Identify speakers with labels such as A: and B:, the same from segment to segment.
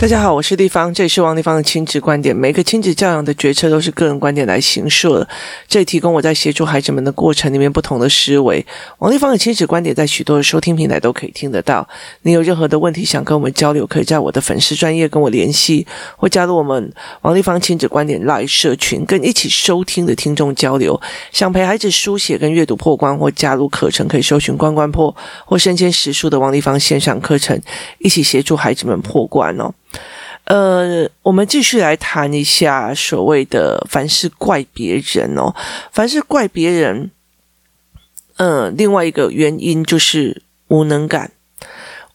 A: 大家好，我是丽芳，这里是王丽芳的亲子观点。每个亲子教养的决策都是个人观点来形塑的，这里提供我在协助孩子们的过程里面不同的思维。王丽芳的亲子观点在许多的收听平台都可以听得到。你有任何的问题想跟我们交流，可以在我的粉丝专业跟我联系，或加入我们王丽芳亲子观点 Live 社群，跟一起收听的听众交流。想陪孩子书写跟阅读破关，或加入课程，可以搜寻关关破或身兼时数的王丽芳线上课程，一起协助孩子们破关哦。呃，我们继续来谈一下所谓的凡事怪别人哦，凡事怪别人，呃，另外一个原因就是无能感，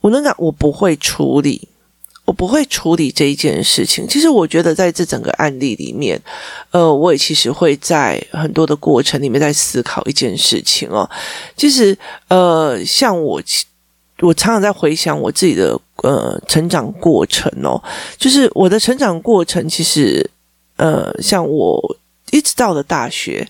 A: 无能感，我不会处理，我不会处理这一件事情。其实我觉得在这整个案例里面，呃，我也其实会在很多的过程里面在思考一件事情哦。其实，呃，像我。我常常在回想我自己的呃成长过程哦，就是我的成长过程，其实呃，像我一直到了大学，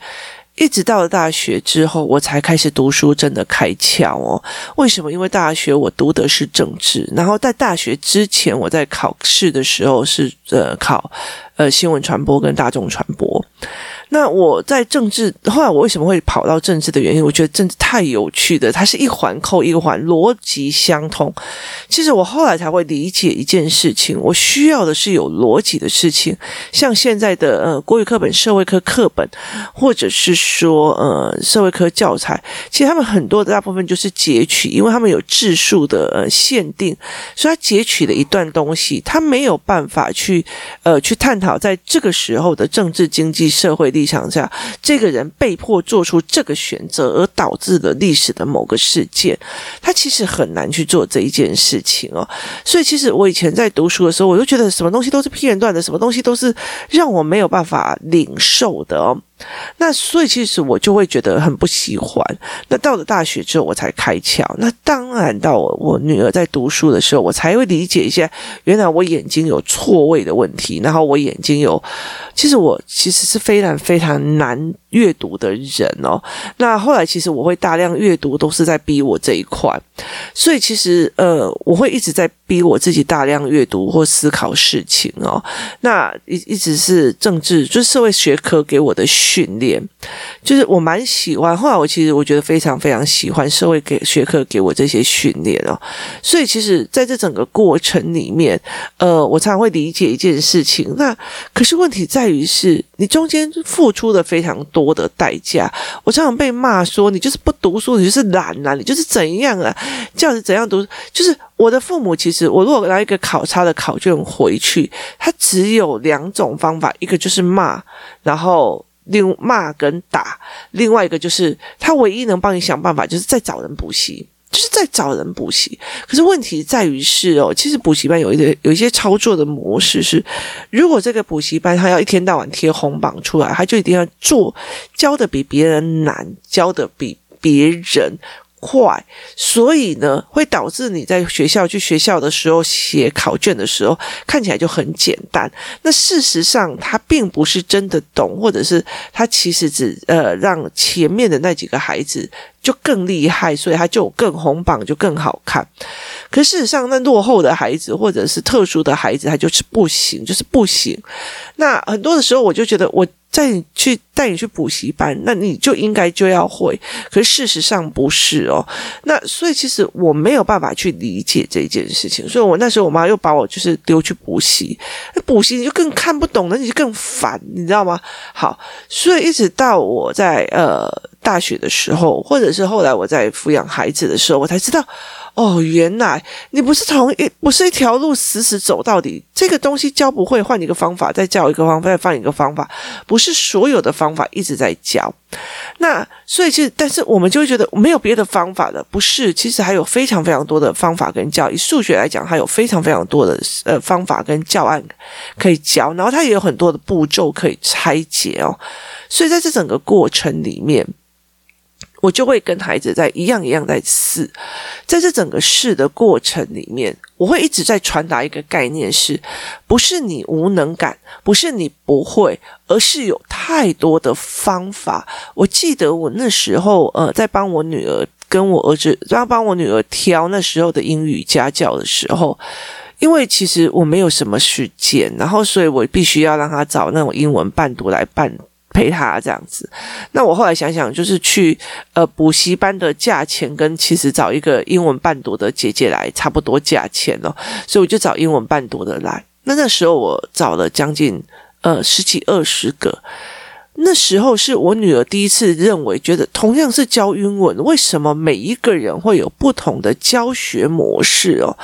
A: 一直到了大学之后，我才开始读书，真的开窍哦。为什么？因为大学我读的是政治，然后在大学之前，我在考试的时候是呃考呃新闻传播跟大众传播。那我在政治，后来我为什么会跑到政治的原因？我觉得政治太有趣的，它是一环扣一环，逻辑相通。其实我后来才会理解一件事情，我需要的是有逻辑的事情，像现在的呃国语课本、社会科课本，或者是说呃社会科教材，其实他们很多的大部分就是截取，因为他们有字数的呃限定，所以他截取了一段东西，他没有办法去呃去探讨在这个时候的政治、经济、社会。立场下，这个人被迫做出这个选择，而导致了历史的某个事件，他其实很难去做这一件事情哦。所以，其实我以前在读书的时候，我就觉得什么东西都是片段的，什么东西都是让我没有办法领受的哦。那所以其实我就会觉得很不喜欢。那到了大学之后，我才开窍。那当然到我，女儿在读书的时候，我才会理解一下，原来我眼睛有错位的问题，然后我眼睛有，其实我其实是非常非常难阅读的人哦。那后来其实我会大量阅读，都是在逼我这一块。所以其实呃，我会一直在逼我自己大量阅读或思考事情哦。那一一直是政治，就是社会学科给我的。训练就是我蛮喜欢，后来我其实我觉得非常非常喜欢社会给学科给我这些训练哦，所以其实在这整个过程里面，呃，我常常会理解一件事情。那可是问题在于是，你中间付出了非常多的代价。我常常被骂说你就是不读书，你就是懒啊，你就是怎样啊，这样子怎样读。就是我的父母，其实我如果拿一个考差的考卷回去，他只有两种方法，一个就是骂，然后。另骂跟打，另外一个就是他唯一能帮你想办法，就是再找人补习，就是再找人补习。可是问题在于是哦，其实补习班有一个有一些操作的模式是，如果这个补习班他要一天到晚贴红榜出来，他就一定要做教的比别人难，教的比别人。快，所以呢，会导致你在学校去学校的时候写考卷的时候看起来就很简单。那事实上，他并不是真的懂，或者是他其实只呃让前面的那几个孩子就更厉害，所以他就更红榜就更好看。可事实上，那落后的孩子或者是特殊的孩子，他就是不行，就是不行。那很多的时候，我就觉得我。带你去带你去补习班，那你就应该就要会。可是事实上不是哦。那所以其实我没有办法去理解这件事情。所以我那时候我妈又把我就是丢去补习，那补习你就更看不懂了，你就更烦，你知道吗？好，所以一直到我在呃大学的时候，或者是后来我在抚养孩子的时候，我才知道。哦，原来你不是从一不是一条路死死走到底，这个东西教不会，换一个方法，再教一个方法，再换一个方法，不是所有的方法一直在教。那所以其实，但是我们就会觉得没有别的方法了，不是？其实还有非常非常多的方法跟教。以数学来讲，它有非常非常多的呃方法跟教案可以教，然后它也有很多的步骤可以拆解哦。所以在这整个过程里面。我就会跟孩子在一样一样在试，在这整个试的过程里面，我会一直在传达一个概念是：不是你无能感，不是你不会，而是有太多的方法。我记得我那时候呃，在帮我女儿跟我儿子，然后帮我女儿挑那时候的英语家教的时候，因为其实我没有什么时间，然后所以我必须要让他找那种英文伴读来伴陪他这样子。那我后来想想，就是去呃补习班的价钱跟其实找一个英文伴读的姐姐来差不多价钱哦，所以我就找英文伴读的来。那那时候我找了将近呃十几二十个。那时候是我女儿第一次认为，觉得同样是教英文，为什么每一个人会有不同的教学模式哦？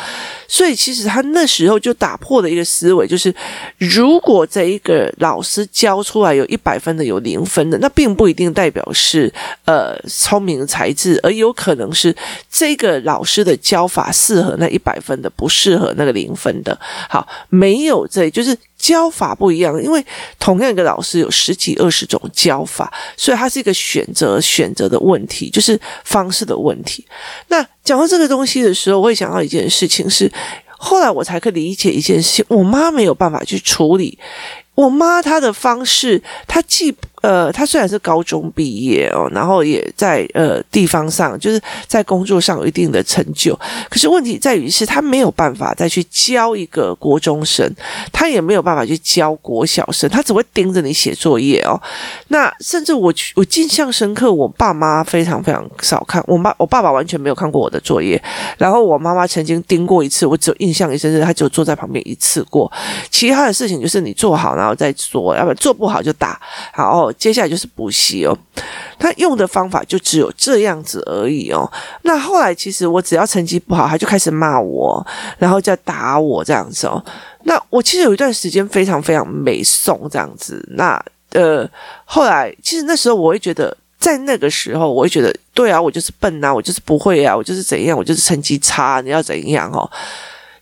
A: 所以其实他那时候就打破了一个思维，就是如果这一个老师教出来有一百分的，有零分的，那并不一定代表是呃聪明才智，而有可能是这个老师的教法适合那一百分的，不适合那个零分的。好，没有这就是。教法不一样，因为同样一个老师有十几二十种教法，所以它是一个选择选择的问题，就是方式的问题。那讲到这个东西的时候，我会想到一件事情是，后来我才可以理解一件事情，我妈没有办法去处理。我妈她的方式，她既呃，他虽然是高中毕业哦，然后也在呃地方上，就是在工作上有一定的成就，可是问题在于是他没有办法再去教一个国中生，他也没有办法去教国小生，他只会盯着你写作业哦。那甚至我我印象深刻，我爸妈非常非常少看，我妈我爸爸完全没有看过我的作业，然后我妈妈曾经盯过一次，我只有印象一深是她只有坐在旁边一次过，其他的事情就是你做好然后再做，要不然做不好就打。接下来就是补习哦。他用的方法就只有这样子而已哦。那后来其实我只要成绩不好，他就开始骂我，然后再打我这样子哦。那我其实有一段时间非常非常没送这样子。那呃，后来其实那时候我会觉得，在那个时候我会觉得，对啊，我就是笨啊，我就是不会啊，我就是怎样，我就是成绩差，你要怎样哦？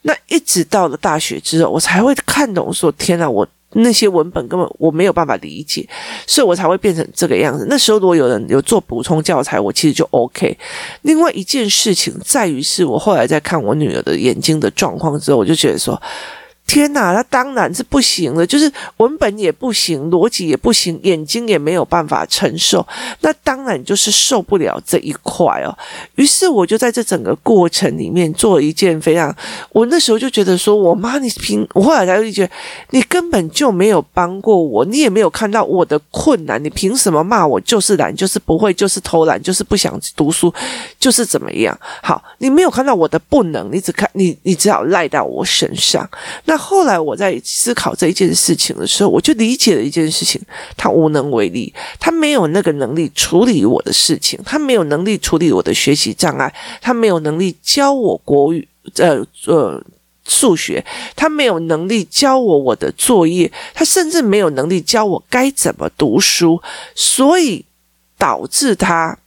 A: 那一直到了大学之后，我才会看懂说，天哪，我。那些文本根本我没有办法理解，所以我才会变成这个样子。那时候如果有人有做补充教材，我其实就 OK。另外一件事情在于，是我后来在看我女儿的眼睛的状况之后，我就觉得说。天哪，那当然是不行了，就是文本也不行，逻辑也不行，眼睛也没有办法承受，那当然就是受不了这一块哦。于是我就在这整个过程里面做了一件非常，我那时候就觉得说，我妈，你凭我后来才会觉得，你根本就没有帮过我，你也没有看到我的困难，你凭什么骂我？就是懒，就是不会，就是偷懒，就是不想读书，就是怎么样？好，你没有看到我的不能，你只看你，你只好赖到我身上，那。后来我在思考这一件事情的时候，我就理解了一件事情：他无能为力，他没有那个能力处理我的事情，他没有能力处理我的学习障碍，他没有能力教我国语，呃呃数学，他没有能力教我我的作业，他甚至没有能力教我该怎么读书，所以导致他。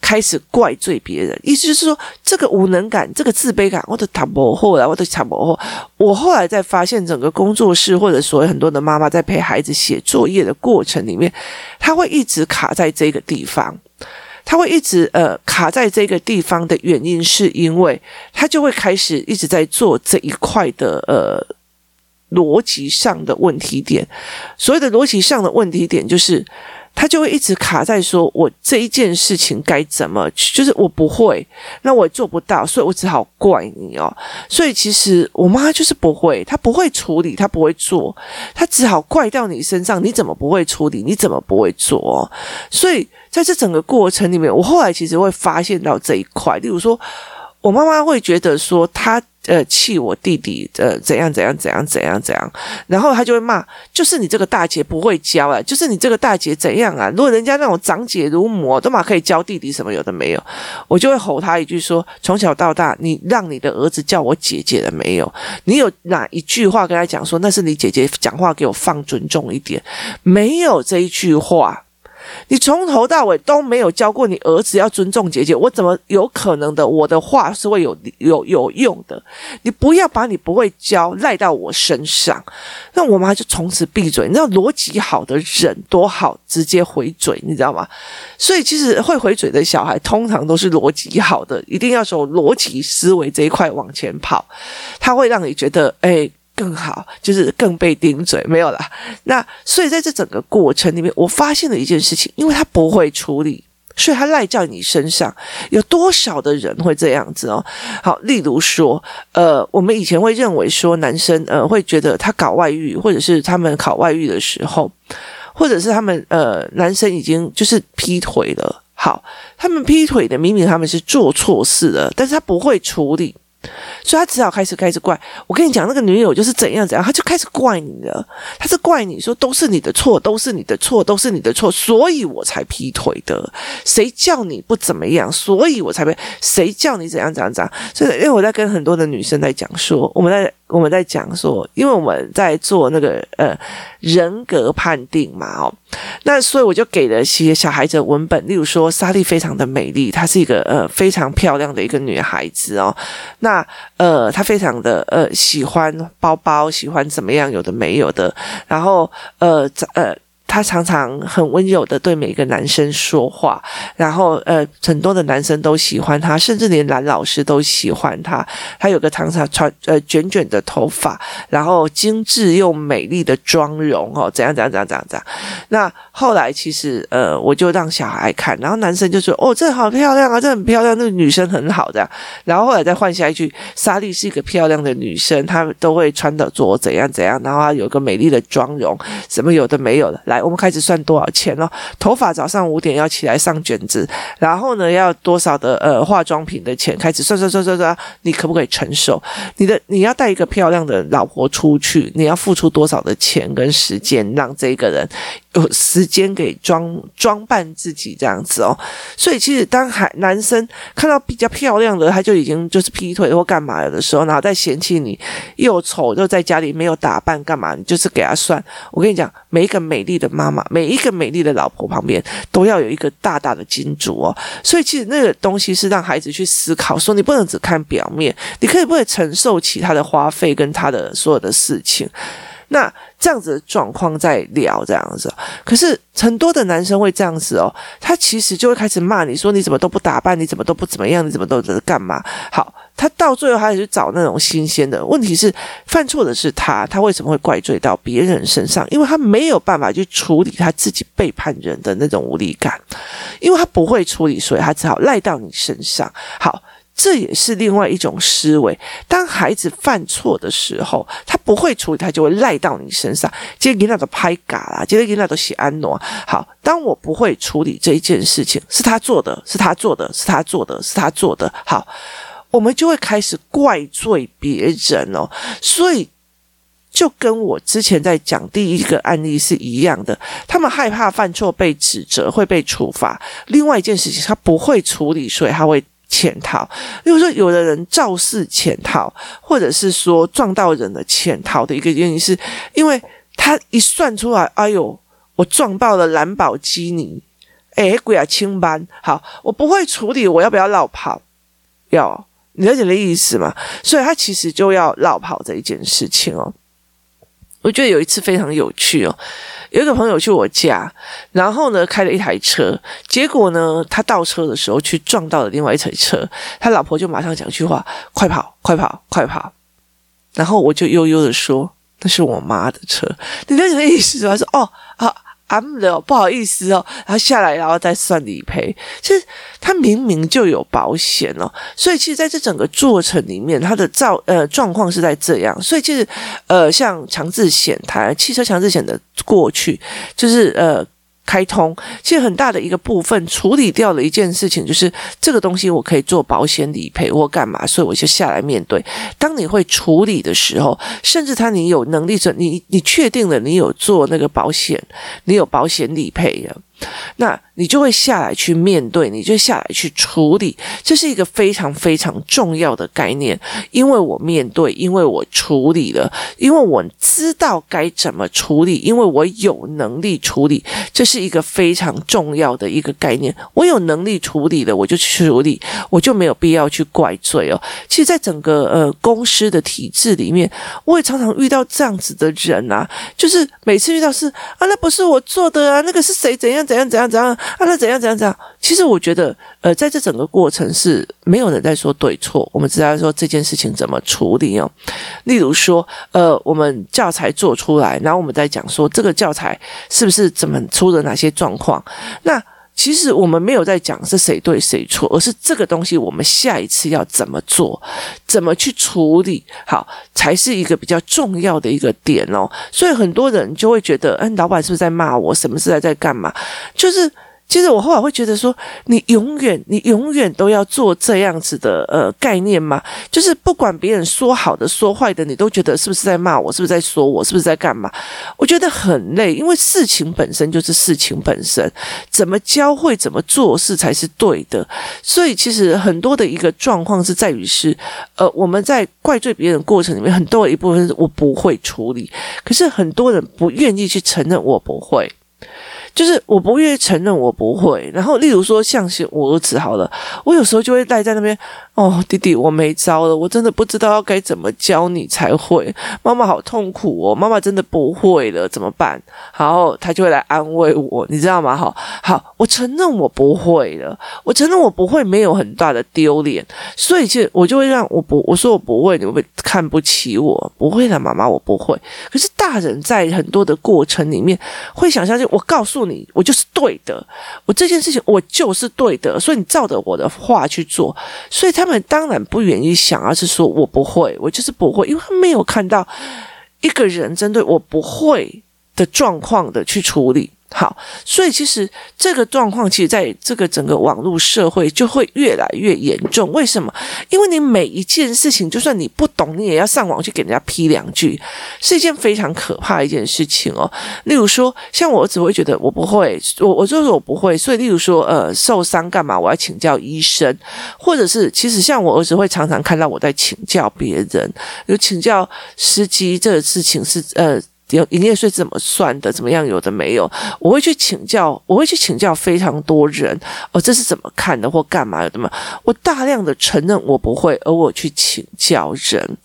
A: 开始怪罪别人，意思就是说，这个无能感，这个自卑感，我的谈不后来，我的谈不后。我后来在发现，整个工作室或者所有很多的妈妈在陪孩子写作业的过程里面，他会一直卡在这个地方，他会一直呃卡在这个地方的原因，是因为他就会开始一直在做这一块的呃逻辑上的问题点。所谓的逻辑上的问题点，就是。他就会一直卡在说，我这一件事情该怎么，就是我不会，那我也做不到，所以我只好怪你哦。所以其实我妈就是不会，她不会处理，她不会做，她只好怪到你身上。你怎么不会处理？你怎么不会做哦？所以在这整个过程里面，我后来其实会发现到这一块，例如说，我妈妈会觉得说，她。呃，气我弟弟，呃，怎样怎样怎样怎样怎样，然后他就会骂，就是你这个大姐不会教啊，就是你这个大姐怎样啊？如果人家那种长姐如母，都嘛可以教弟弟什么有的没有，我就会吼他一句说：从小到大，你让你的儿子叫我姐姐了没有？你有哪一句话跟他讲说，那是你姐姐讲话给我放尊重一点？没有这一句话。你从头到尾都没有教过你儿子要尊重姐姐，我怎么有可能的？我的话是会有有有用的。你不要把你不会教赖到我身上。那我妈就从此闭嘴。你知道逻辑好的人多好，直接回嘴，你知道吗？所以其实会回嘴的小孩，通常都是逻辑好的，一定要从逻辑思维这一块往前跑，他会让你觉得，哎。更好，就是更被顶嘴，没有啦。那所以在这整个过程里面，我发现了一件事情，因为他不会处理，所以他赖在你身上，有多少的人会这样子哦？好，例如说，呃，我们以前会认为说，男生呃会觉得他搞外遇，或者是他们考外遇的时候，或者是他们呃男生已经就是劈腿了。好，他们劈腿的明明他们是做错事了，但是他不会处理。所以他只好开始开始怪我，跟你讲，那个女友就是怎样怎样，他就开始怪你了。他是怪你说都是你的错，都是你的错，都是你的错，所以我才劈腿的。谁叫你不怎么样，所以我才被。谁叫你怎样怎样怎样？所以因为我在跟很多的女生在讲说，我们在。我们在讲说，因为我们在做那个呃人格判定嘛，哦，那所以我就给了些小孩子文本，例如说莎莉非常的美丽，她是一个呃非常漂亮的一个女孩子哦，那那呃他非常的呃喜欢包包，喜欢怎么样，有的没有的，然后呃呃。他常常很温柔的对每个男生说话，然后呃，很多的男生都喜欢他，甚至连男老师都喜欢他。他有个常常穿呃卷卷的头发，然后精致又美丽的妆容哦，怎样怎样怎样怎样怎样。那后来其实呃，我就让小孩看，然后男生就说：“哦，这好漂亮啊，这很漂亮，那个女生很好这样。”然后后来再换下一句：“莎莉是一个漂亮的女生，她都会穿的着怎样怎样，然后她有个美丽的妆容，什么有的没有的。”来。我们开始算多少钱了？头发早上五点要起来上卷子，然后呢，要多少的呃化妆品的钱？开始算算算算算，你可不可以承受？你的你要带一个漂亮的老婆出去，你要付出多少的钱跟时间，让这个人有时间给装装扮自己这样子哦？所以其实当孩男生看到比较漂亮的，他就已经就是劈腿或干嘛了的时候，然后再嫌弃你又丑又在家里没有打扮干嘛？你就是给他算。我跟你讲，每一个美丽的。妈妈，每一个美丽的老婆旁边都要有一个大大的金主哦，所以其实那个东西是让孩子去思考，说你不能只看表面，你可以不可以承受起他的花费跟他的所有的事情。那这样子的状况在聊这样子，可是很多的男生会这样子哦，他其实就会开始骂你说，你怎么都不打扮，你怎么都不怎么样，你怎么都在干嘛？好，他到最后还是找那种新鲜的。问题是犯错的是他，他为什么会怪罪到别人身上？因为他没有办法去处理他自己背叛人的那种无力感，因为他不会处理，所以他只好赖到你身上。好。这也是另外一种思维。当孩子犯错的时候，他不会处理，他就会赖到你身上。今天给那都拍嘎啦，今天给那都写安诺。好，当我不会处理这一件事情，是他做的，是他做的，是他做的，是他做的。好，我们就会开始怪罪别人哦。所以，就跟我之前在讲第一个案例是一样的，他们害怕犯错被指责会被处罚。另外一件事情，他不会处理，所以他会。潜逃，比如说有的人肇事潜逃，或者是说撞到人的潜逃的一个原因，是因为他一算出来，哎呦，我撞爆了兰博基尼，哎，鬼啊，清班，好，我不会处理，我要不要落跑？要，你了解的意思吗？所以他其实就要落跑这一件事情哦。我觉得有一次非常有趣哦。有一个朋友去我家，然后呢，开了一台车，结果呢，他倒车的时候去撞到了另外一台车，他老婆就马上讲一句话：“快跑，快跑，快跑！”然后我就悠悠的说：“那是我妈的车。”你那什么意思？他说：“哦啊。”啊，不好意思哦，然后下来，然后再算理赔。其实他明明就有保险哦，所以其实在这整个过程里面，他的造呃状况是在这样。所以其实呃，像强制险，台汽车强制险的过去，就是呃。开通，其实很大的一个部分处理掉了一件事情，就是这个东西我可以做保险理赔或干嘛，所以我就下来面对。当你会处理的时候，甚至他你有能力者，你你确定了你有做那个保险，你有保险理赔了。那你就会下来去面对，你就下来去处理，这是一个非常非常重要的概念。因为我面对，因为我处理了，因为我知道该怎么处理，因为我有能力处理，这是一个非常重要的一个概念。我有能力处理了，我就去处理，我就没有必要去怪罪哦。其实，在整个呃公司的体制里面，我也常常遇到这样子的人啊，就是每次遇到是啊，那不是我做的啊，那个是谁怎样？怎样怎样怎样啊？那怎样怎样怎样？其实我觉得，呃，在这整个过程是没有人在说对错，我们只在说这件事情怎么处理哦。例如说，呃，我们教材做出来，然后我们在讲说这个教材是不是怎么出了哪些状况？那。其实我们没有在讲是谁对谁错，而是这个东西我们下一次要怎么做，怎么去处理，好，才是一个比较重要的一个点哦。所以很多人就会觉得，嗯，老板是不是在骂我？什么是在在干嘛？就是。其实我后来会觉得说，你永远你永远都要做这样子的呃概念吗？就是不管别人说好的说坏的，你都觉得是不是在骂我？是不是在说我？是不是在干嘛？我觉得很累，因为事情本身就是事情本身，怎么教会怎么做事才是对的。所以其实很多的一个状况是在于是，呃，我们在怪罪别人过程里面，很多一部分是我不会处理，可是很多人不愿意去承认我不会。就是我不愿意承认我不会，然后例如说像是我儿子好了，我有时候就会赖在那边。哦，弟弟，我没招了，我真的不知道要该怎么教你才会。妈妈好痛苦哦，妈妈真的不会了，怎么办？然后他就会来安慰我，你知道吗？好，好，我承认我不会了，我承认我不会，没有很大的丢脸，所以其实我就会让我不，我说我不会，你会不会看不起我？不会的，妈妈，我不会。可是大人在很多的过程里面会想象，就我告诉你，我就是对的，我这件事情我就是对的，所以你照着我的话去做，所以他。他们当然不愿意想，而是说我不会，我就是不会，因为他没有看到一个人针对我不会的状况的去处理。好，所以其实这个状况，其实在这个整个网络社会就会越来越严重。为什么？因为你每一件事情，就算你不懂，你也要上网去给人家批两句，是一件非常可怕的一件事情哦。例如说，像我儿子会觉得我不会，我我就是我不会，所以例如说，呃，受伤干嘛？我要请教医生，或者是其实像我儿子会常常看到我在请教别人，有请教司机这个事情是呃。营营业税怎么算的？怎么样？有的没有？我会去请教，我会去请教非常多人。哦，这是怎么看的，或干嘛的嘛？我大量的承认我不会，而我去请教人，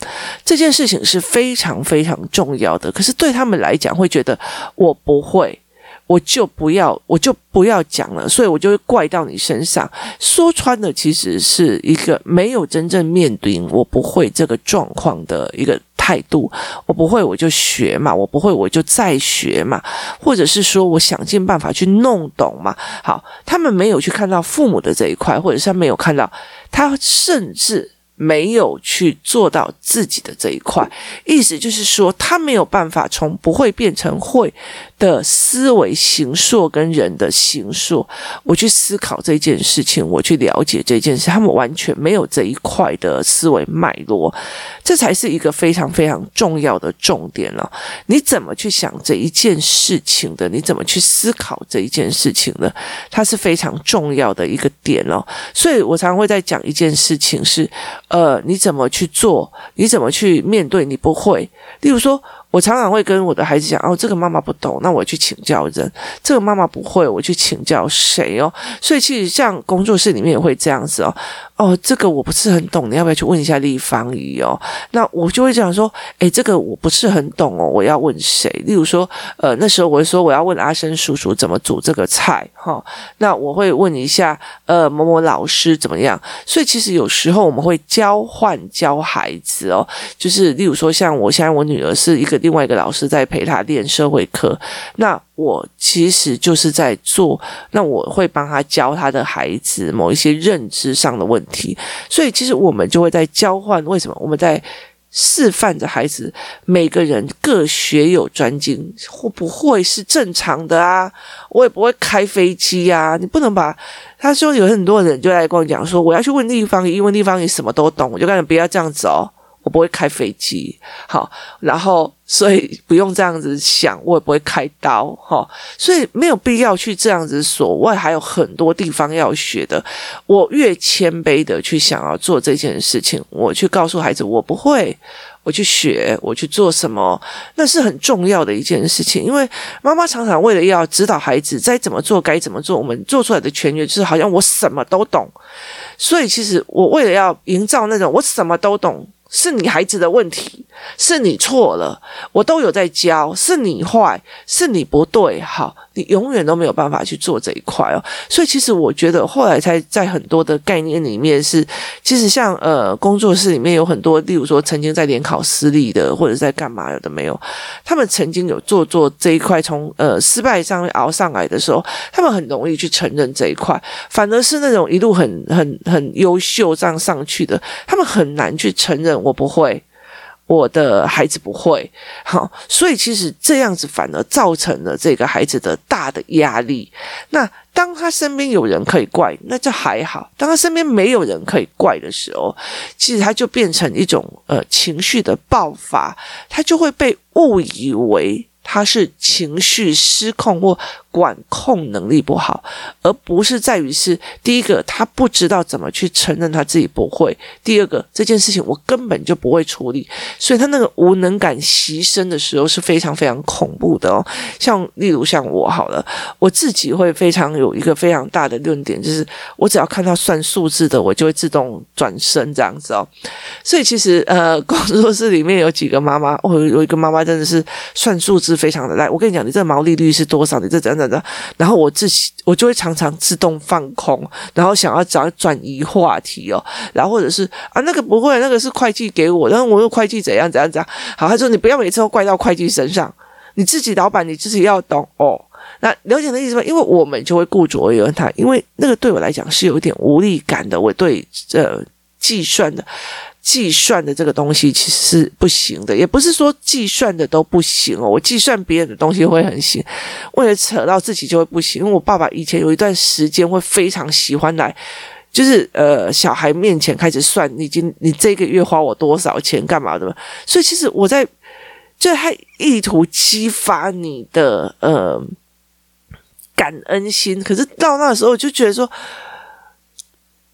A: 这件事情是非常非常重要的。可是对他们来讲，会觉得我不会。我就不要，我就不要讲了，所以我就会怪到你身上。说穿了，其实是一个没有真正面对我不会这个状况的一个态度。我不会，我就学嘛；我不会，我就再学嘛。或者是说，我想尽办法去弄懂嘛。好，他们没有去看到父母的这一块，或者是他没有看到，他甚至。没有去做到自己的这一块，意思就是说，他没有办法从不会变成会的思维形塑跟人的形塑，我去思考这件事情，我去了解这件事，他们完全没有这一块的思维脉络，这才是一个非常非常重要的重点了。你怎么去想这一件事情的？你怎么去思考这一件事情的？它是非常重要的一个点哦。所以我常常会在讲一件事情是。呃，你怎么去做？你怎么去面对？你不会，例如说。我常常会跟我的孩子讲，哦，这个妈妈不懂，那我去请教人；这个妈妈不会，我去请教谁哦。所以其实像工作室里面也会这样子哦。哦，这个我不是很懂，你要不要去问一下立方姨哦？那我就会讲说，诶，这个我不是很懂哦，我要问谁？例如说，呃，那时候我会说我要问阿生叔叔怎么煮这个菜哈、那我会问一下，呃，某某老师怎么样？所以其实有时候我们会交换教孩子哦，就是例如说，像我现在我女儿是一个。另外一个老师在陪他练社会课，那我其实就是在做，那我会帮他教他的孩子某一些认知上的问题，所以其实我们就会在交换。为什么？我们在示范着孩子每个人各学有专精，会不会是正常的啊？我也不会开飞机啊，你不能把他说有很多人就来跟我讲说，我要去问立方，因为立方你什么都懂，我就跟你不要这样子哦。我不会开飞机，好，然后所以不用这样子想，我也不会开刀，哈，所以没有必要去这样子所谓还有很多地方要学的，我越谦卑的去想要做这件事情，我去告诉孩子我不会，我去学，我去做什么，那是很重要的一件事情。因为妈妈常常为了要指导孩子该怎么做，该怎么做，我们做出来的全觉就是好像我什么都懂。所以其实我为了要营造那种我什么都懂是你孩子的问题，是你错了，我都有在教，是你坏，是你不对，好，你永远都没有办法去做这一块哦。所以其实我觉得后来才在很多的概念里面是，其实像呃工作室里面有很多，例如说曾经在联考失利的，或者在干嘛有的没有，他们曾经有做做这一块，从呃失败上面熬上来的时候，他们很容易去承认这一块，反而是那种一路很很很优秀这样上去的，他们很难去承认。我不会，我的孩子不会，好，所以其实这样子反而造成了这个孩子的大的压力。那当他身边有人可以怪，那就还好；当他身边没有人可以怪的时候，其实他就变成一种呃情绪的爆发，他就会被误以为他是情绪失控或。管控能力不好，而不是在于是第一个，他不知道怎么去承认他自己不会；第二个，这件事情我根本就不会处理，所以他那个无能感袭身的时候是非常非常恐怖的哦。像例如像我好了，我自己会非常有一个非常大的论点，就是我只要看到算数字的，我就会自动转身这样子哦。所以其实呃，工作室里面有几个妈妈，我有一个妈妈真的是算数字非常的烂。我跟你讲，你这毛利率是多少？你这怎样？然后我自己我就会常常自动放空，然后想要找转移话题哦，然后或者是啊那个不会，那个是会计给我，然后我用会计怎样怎样怎样。好，他说你不要每次都怪到会计身上，你自己老板你自己要懂哦。那了解的意思吗？因为我们就会顾左右而言他，因为那个对我来讲是有点无力感的，我对呃计算的。计算的这个东西其实是不行的，也不是说计算的都不行哦。我计算别人的东西会很行，为了扯到自己就会不行。因为我爸爸以前有一段时间会非常喜欢来，就是呃小孩面前开始算，你今你这个月花我多少钱干嘛的嘛。所以其实我在就他意图激发你的呃感恩心，可是到那时候我就觉得说。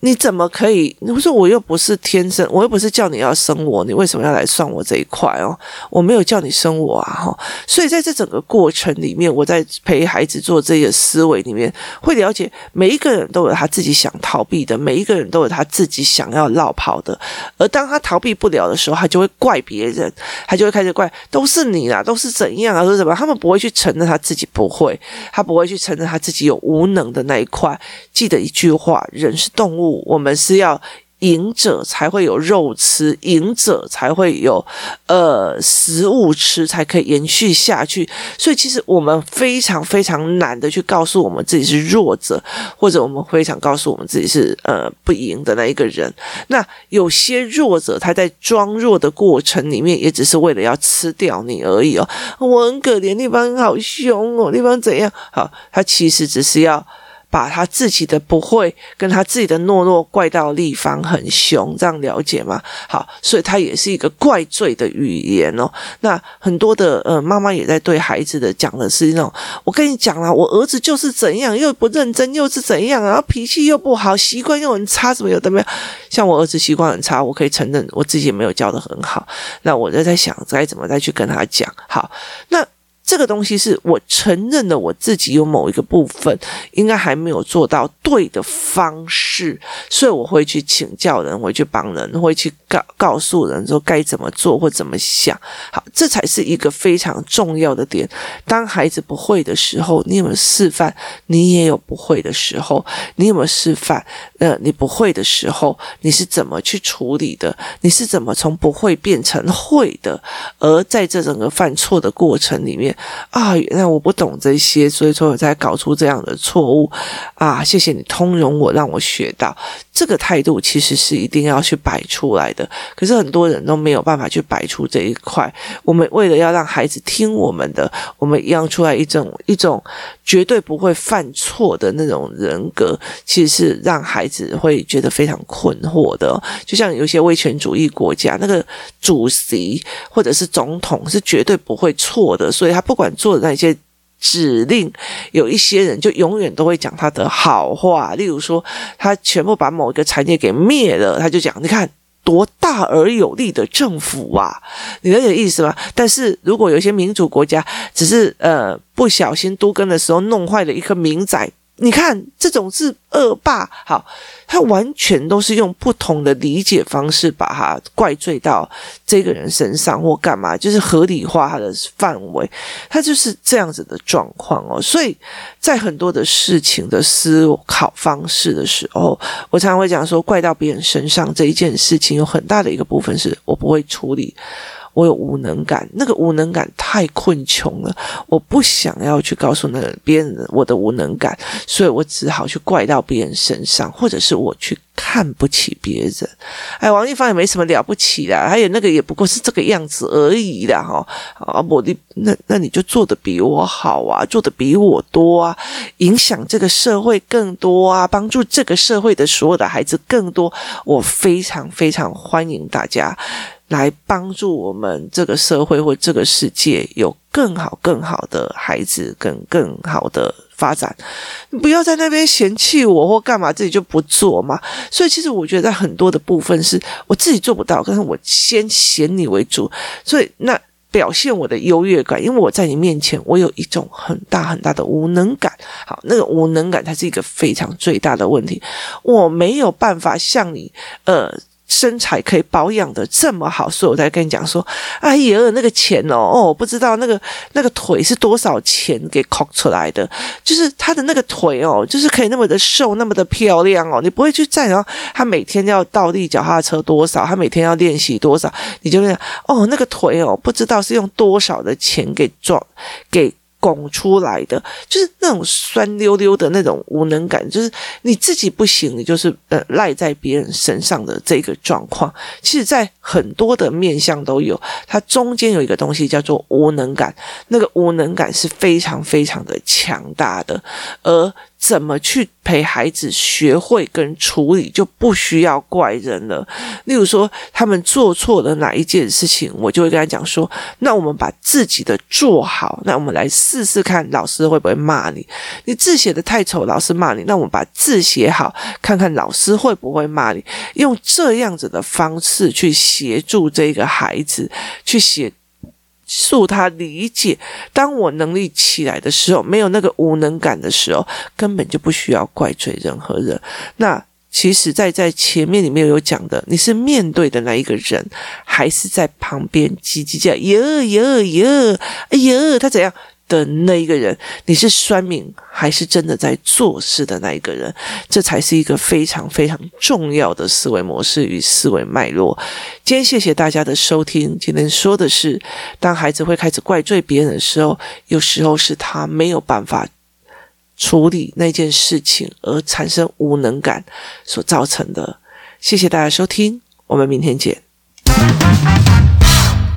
A: 你怎么可以？我说我又不是天生，我又不是叫你要生我，你为什么要来算我这一块哦？我没有叫你生我啊，哈！所以在这整个过程里面，我在陪孩子做这个思维里面，会了解每一个人都有他自己想逃避的，每一个人都有他自己想要落跑的。而当他逃避不了的时候，他就会怪别人，他就会开始怪都是你啦，都是怎样啊，都是什么？他们不会去承认他自己不会，他不会去承认他自己有无能的那一块。记得一句话：人是动物。我们是要赢者才会有肉吃，赢者才会有呃食物吃，才可以延续下去。所以，其实我们非常非常难的去告诉我们自己是弱者，或者我们非常告诉我们自己是呃不赢的那一个人。那有些弱者他在装弱的过程里面，也只是为了要吃掉你而已哦。我很可怜，那方好凶哦，那方怎样？好，他其实只是要。把他自己的不会跟他自己的懦弱怪到立方很凶，这样了解吗？好，所以他也是一个怪罪的语言哦。那很多的呃妈妈也在对孩子的讲的是那种，我跟你讲啦，我儿子就是怎样，又不认真，又是怎样，然后脾气又不好，习惯又很差，怎么有的没有？像我儿子习惯很差，我可以承认我自己没有教得很好。那我就在想该怎么再去跟他讲。好，那。这个东西是我承认了我自己有某一个部分应该还没有做到对的方式，所以我会去请教人，会去帮人，会去告告诉人说该怎么做或怎么想。好，这才是一个非常重要的点。当孩子不会的时候，你有没有示范？你也有不会的时候，你有没有示范？呃，你不会的时候，你是怎么去处理的？你是怎么从不会变成会的？而在这整个犯错的过程里面。啊，原来我不懂这些，所以说我才搞出这样的错误啊！谢谢你通融我，让我学到这个态度，其实是一定要去摆出来的。可是很多人都没有办法去摆出这一块。我们为了要让孩子听我们的，我们养出来一种一种绝对不会犯错的那种人格，其实是让孩子会觉得非常困惑的。就像有些威权主义国家，那个主席或者是总统是绝对不会错的，所以他。不管做的那些指令，有一些人就永远都会讲他的好话。例如说，他全部把某一个产业给灭了，他就讲：“你看多大而有力的政府啊！”你了解意思吗？但是如果有一些民主国家只是呃不小心都根的时候弄坏了一颗民宅。你看，这种是恶霸，好，他完全都是用不同的理解方式把他怪罪到这个人身上或干嘛，就是合理化他的范围，他就是这样子的状况哦。所以在很多的事情的思考方式的时候，我常常会讲说，怪到别人身上这一件事情，有很大的一个部分是我不会处理。我有无能感，那个无能感太困穷了，我不想要去告诉那个别人我的无能感，所以我只好去怪到别人身上，或者是我去看不起别人。哎，王一芳也没什么了不起的，还有那个也不过是这个样子而已的哈。啊，我的那那你就做得比我好啊，做得比我多啊，影响这个社会更多啊，帮助这个社会的所有的孩子更多。我非常非常欢迎大家。来帮助我们这个社会或这个世界有更好、更好的孩子，跟更好的发展。你不要在那边嫌弃我或干嘛，自己就不做嘛。所以，其实我觉得在很多的部分是我自己做不到，但是我先嫌你为主。所以，那表现我的优越感，因为我在你面前，我有一种很大很大的无能感。好，那个无能感，它是一个非常最大的问题。我没有办法像你，呃。身材可以保养的这么好，所以我才跟你讲说，哎呀，那个钱哦，哦，不知道那个那个腿是多少钱给抠出来的，就是他的那个腿哦，就是可以那么的瘦，那么的漂亮哦，你不会去在意他每天要倒立脚踏车多少，他每天要练习多少，你就会讲哦，那个腿哦，不知道是用多少的钱给赚给。拱出来的就是那种酸溜溜的那种无能感，就是你自己不行，你就是呃赖在别人身上的这个状况。其实，在很多的面相都有，它中间有一个东西叫做无能感，那个无能感是非常非常的强大的，而。怎么去陪孩子学会跟处理，就不需要怪人了。例如说，他们做错了哪一件事情，我就会跟他讲说：“那我们把自己的做好，那我们来试试看，老师会不会骂你？你字写得太丑，老师骂你。那我们把字写好，看看老师会不会骂你？用这样子的方式去协助这个孩子去写。”诉他理解，当我能力起来的时候，没有那个无能感的时候，根本就不需要怪罪任何人。那其实在，在前面里面有讲的，你是面对的那一个人，还是在旁边叽叽叫，耶耶耶，哎呀，他怎样？的那一个人，你是酸民还是真的在做事的那一个人？这才是一个非常非常重要的思维模式与思维脉络。今天谢谢大家的收听。今天说的是，当孩子会开始怪罪别人的时候，有时候是他没有办法处理那件事情而产生无能感所造成的。谢谢大家收听，我们明天见。